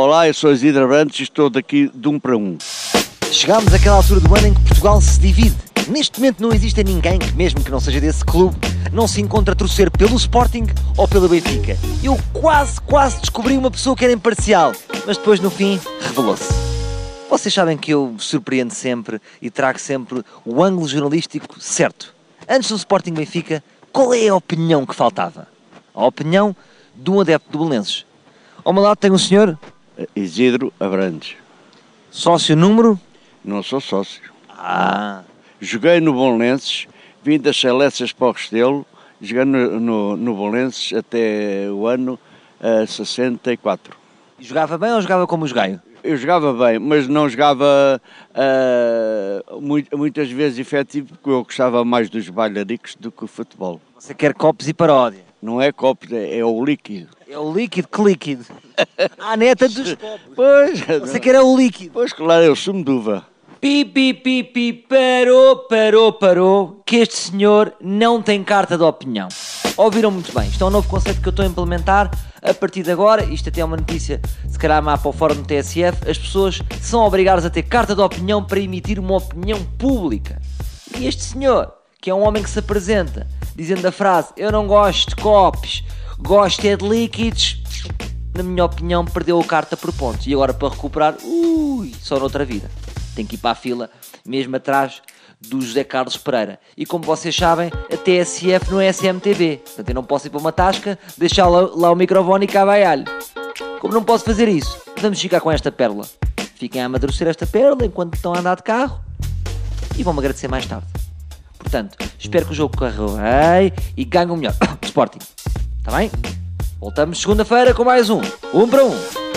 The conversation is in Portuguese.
Olá, eu sou Isidro Abrantes e estou daqui de um para um. Chegámos àquela altura do ano em que Portugal se divide. Neste momento não existe ninguém que, mesmo que não seja desse clube, não se encontre a torcer pelo Sporting ou pelo Benfica. Eu quase, quase descobri uma pessoa que era imparcial, mas depois no fim revelou-se. Vocês sabem que eu surpreendo sempre e trago sempre o ângulo jornalístico certo. Antes do Sporting Benfica, qual é a opinião que faltava? A opinião de um adepto do Belenenses. Ao meu lado tem um senhor, Isidro Abrantes. sócio número... Não sou sócio. Ah, Joguei no Bolenses, vim das Celestas para o Restelo, joguei no, no, no Bolenses até o ano eh, 64. jogava bem ou jogava como os gaio? Eu jogava bem, mas não jogava mui- muitas vezes efetivo, porque eu gostava mais dos bailaricos do que o futebol. Você quer copos e paródia. Não é copo, é, é o líquido. É o líquido, que líquido? Ah, neta dos copos. Pois, Você quer é o líquido. pois claro, é o sumo de uva. Pi, pi, pi, pi, parou, parou, parou, que este senhor não tem carta de opinião. Ouviram muito bem, isto é um novo conceito que eu estou a implementar a partir de agora, isto até é uma notícia, se calhar má para o fórum do TSF, as pessoas são obrigadas a ter carta de opinião para emitir uma opinião pública. E este senhor, que é um homem que se apresenta, dizendo a frase, eu não gosto de copos, gosto é de líquidos, na minha opinião, perdeu a carta por pontos. E agora para recuperar, ui, só noutra vida. Tem que ir para a fila, mesmo atrás do José Carlos Pereira. E como vocês sabem, a TSF não é SMTV. Portanto, eu não posso ir para uma tasca, deixar lá, lá o microfone e cá vai alho. Como não posso fazer isso, vamos ficar com esta pérola. Fiquem a amadurecer esta pérola enquanto estão a andar de carro e vão-me agradecer mais tarde. Portanto, espero que o jogo corra bem e ganhe o melhor. Sporting. Está bem? Voltamos segunda-feira com mais um. Um para um.